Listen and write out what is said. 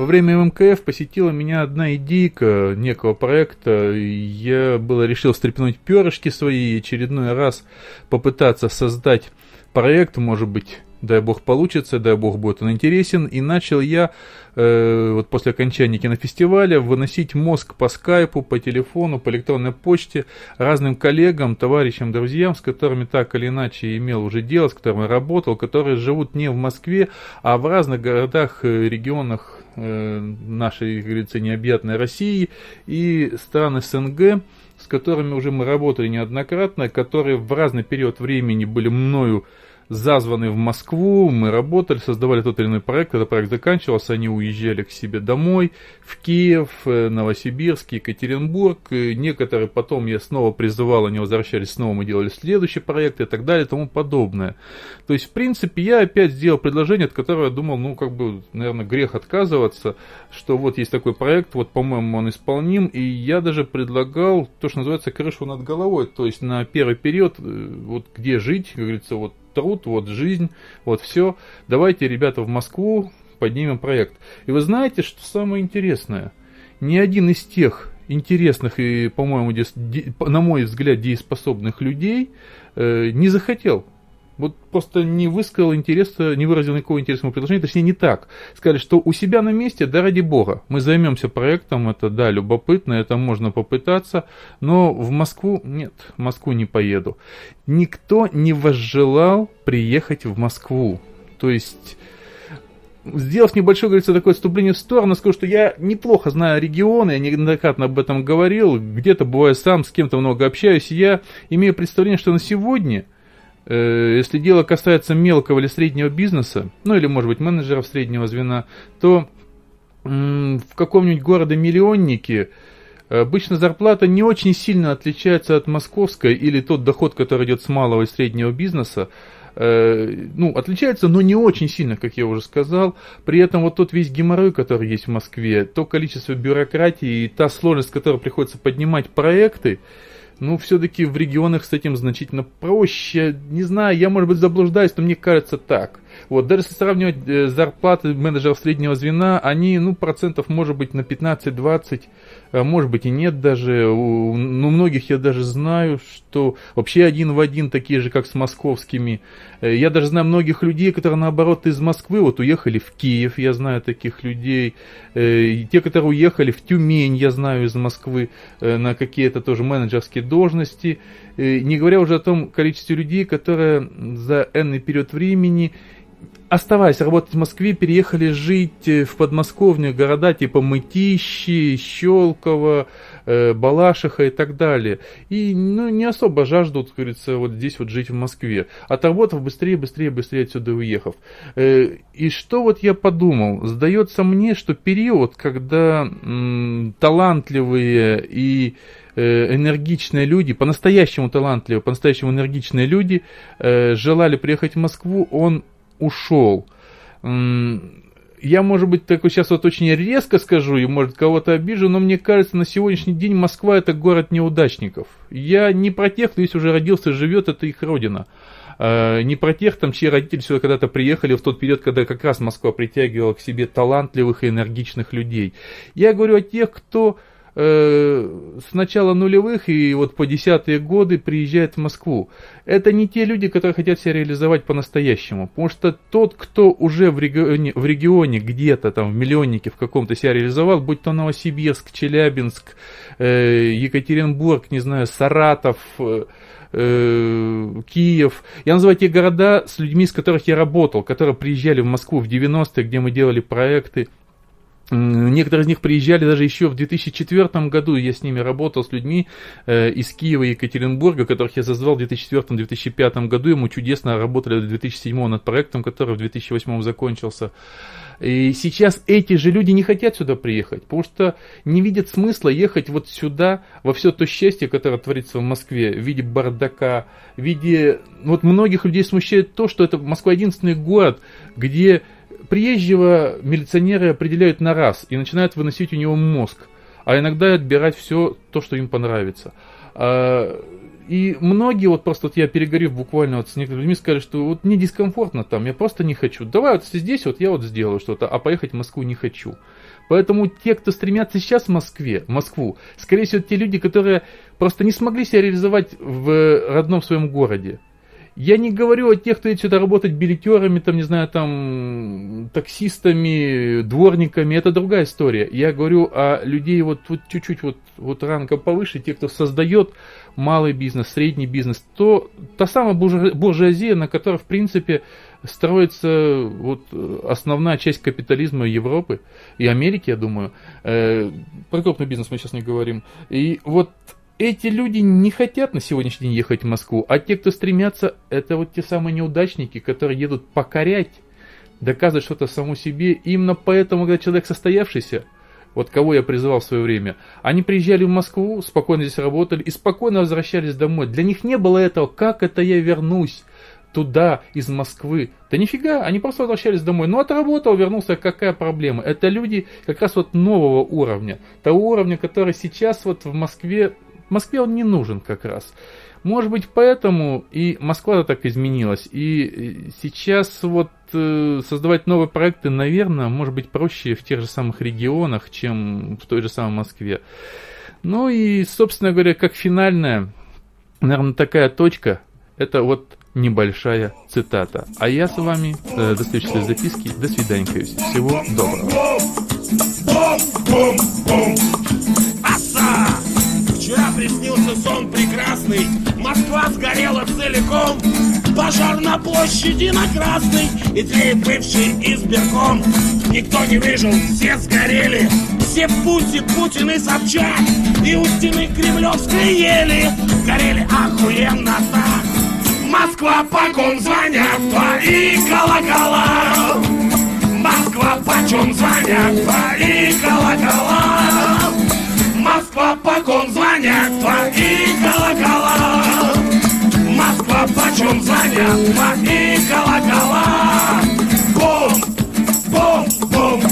во время МКФ посетила меня одна идейка некого проекта. Я было решил стрепенуть перышки свои и очередной раз попытаться создать проект, может быть, дай бог получится, дай бог будет он интересен. И начал я э, вот после окончания кинофестиваля выносить мозг по скайпу, по телефону, по электронной почте разным коллегам, товарищам, друзьям, с которыми так или иначе имел уже дело, с которыми работал, которые живут не в Москве, а в разных городах, э, регионах э, нашей, как говорится, необъятной России и стран СНГ с которыми уже мы работали неоднократно, которые в разный период времени были мною зазваны в Москву, мы работали, создавали тот или иной проект, когда проект заканчивался, они уезжали к себе домой, в Киев, э, Новосибирск, Екатеринбург, некоторые потом я снова призывал, они возвращались снова, мы делали следующий проект и так далее и тому подобное. То есть, в принципе, я опять сделал предложение, от которого я думал, ну, как бы, наверное, грех отказываться, что вот есть такой проект, вот, по-моему, он исполним, и я даже предлагал то, что называется крышу над головой, то есть на первый период, э, вот где жить, как говорится, вот труд, вот жизнь, вот все. Давайте, ребята, в Москву поднимем проект. И вы знаете, что самое интересное? Ни один из тех интересных и, по-моему, на мой взгляд, дееспособных людей э, не захотел вот просто не высказал интереса, не выразил никакого интересного предложения, точнее не так. Сказали, что у себя на месте, да ради бога, мы займемся проектом, это да, любопытно, это можно попытаться, но в Москву, нет, в Москву не поеду. Никто не возжелал приехать в Москву. То есть сделав небольшое, говорится, такое отступление в сторону, скажу, что я неплохо знаю регионы, я неоднократно об этом говорил, где-то бываю сам, с кем-то много общаюсь, и я имею представление, что на сегодня – если дело касается мелкого или среднего бизнеса, ну или, может быть, менеджеров среднего звена, то в каком-нибудь городе-миллионнике обычно зарплата не очень сильно отличается от московской или тот доход, который идет с малого и среднего бизнеса, э, ну, отличается, но не очень сильно, как я уже сказал. При этом вот тот весь геморрой, который есть в Москве, то количество бюрократии и та сложность, с которой приходится поднимать проекты, ну, все-таки в регионах с этим значительно проще. Не знаю, я, может быть, заблуждаюсь, но мне кажется так. Вот, даже если сравнивать э, зарплаты менеджеров среднего звена, они, ну, процентов, может быть, на 15-20 а может быть и нет даже, ну многих я даже знаю, что вообще один в один такие же, как с московскими. Э, я даже знаю многих людей, которые наоборот из Москвы вот уехали в Киев, я знаю таких людей. Э, и те, которые уехали в Тюмень, я знаю из Москвы на какие-то тоже менеджерские должности. Не говоря уже о том количестве людей, которые за энный период времени оставаясь работать в Москве, переехали жить э, в подмосковные города типа Мытищи, Щелково, э, Балашиха и так далее. И ну, не особо жаждут, как говорится, вот здесь вот жить в Москве. Отработав быстрее, быстрее, быстрее отсюда уехав. Э, и что вот я подумал? Сдается мне, что период, когда м, талантливые и энергичные люди, по-настоящему талантливые, по-настоящему энергичные люди э, желали приехать в Москву, он ушел. Я, может быть, так вот сейчас вот очень резко скажу и, может, кого-то обижу, но мне кажется, на сегодняшний день Москва это город неудачников. Я не про тех, кто здесь уже родился, живет, это их родина. А, не про тех, там, чьи родители сюда когда-то приехали в тот период, когда как раз Москва притягивала к себе талантливых и энергичных людей. Я говорю о тех, кто с начала нулевых и вот по десятые годы приезжает в Москву. Это не те люди, которые хотят себя реализовать по-настоящему. Потому что тот, кто уже в регионе, в регионе где-то там в миллионнике в каком-то себя реализовал, будь то Новосибирск, Челябинск, э, Екатеринбург, не знаю, Саратов, э, Киев. Я называю те города с людьми, с которых я работал, которые приезжали в Москву в 90-е, где мы делали проекты. Некоторые из них приезжали даже еще в 2004 году, я с ними работал, с людьми э, из Киева и Екатеринбурга, которых я зазвал в 2004-2005 году, и мы чудесно работали в 2007 над проектом, который в 2008 закончился. И сейчас эти же люди не хотят сюда приехать, потому что не видят смысла ехать вот сюда, во все то счастье, которое творится в Москве, в виде бардака, в виде... Вот многих людей смущает то, что это Москва единственный город, где приезжего милиционеры определяют на раз и начинают выносить у него мозг, а иногда отбирать все то, что им понравится. А, и многие, вот просто вот я перегорев буквально вот с некоторыми людьми, сказали, что вот мне дискомфортно там, я просто не хочу. Давай вот здесь вот я вот сделаю что-то, а поехать в Москву не хочу. Поэтому те, кто стремятся сейчас в Москве, в Москву, скорее всего, те люди, которые просто не смогли себя реализовать в родном своем городе. Я не говорю о тех, кто идет сюда работать билетерами, там, не знаю, там, таксистами, дворниками, это другая история. Я говорю о людей вот, вот чуть-чуть вот, вот ранком повыше, те, кто создает малый бизнес, средний бизнес, то та самая буржуазия, на которой, в принципе, строится вот основная часть капитализма Европы и Америки, я думаю. Э, про крупный бизнес мы сейчас не говорим. И вот эти люди не хотят на сегодняшний день ехать в Москву, а те, кто стремятся, это вот те самые неудачники, которые едут покорять, доказывать что-то самому себе. Именно поэтому, когда человек состоявшийся, вот кого я призывал в свое время, они приезжали в Москву, спокойно здесь работали и спокойно возвращались домой. Для них не было этого, как это я вернусь туда, из Москвы. Да нифига, они просто возвращались домой. Ну, отработал, вернулся, какая проблема? Это люди как раз вот нового уровня. Того уровня, который сейчас вот в Москве Москве он не нужен как раз. Может быть, поэтому и Москва так изменилась. И э, сейчас вот э, создавать новые проекты, наверное, может быть проще в тех же самых регионах, чем в той же самой Москве. Ну и, собственно говоря, как финальная, наверное, такая точка, это вот небольшая цитата. А я с вами э, до следующей записки. До свидания. Всего доброго. Приснился сон прекрасный. Москва сгорела целиком Пожар на площади на Красной И тлеет бывший избирком. Никто не выжил, все сгорели. Все в пути Путин и Собчак И у стены Кремлевской ели. Горели охуенно так. Москва, по ком звонят твои колокола. Москва, почем звонят твои колокола Москва, почем звонят твои колокола? Москва, почем звонят твои колокола? Бум, бум, бум.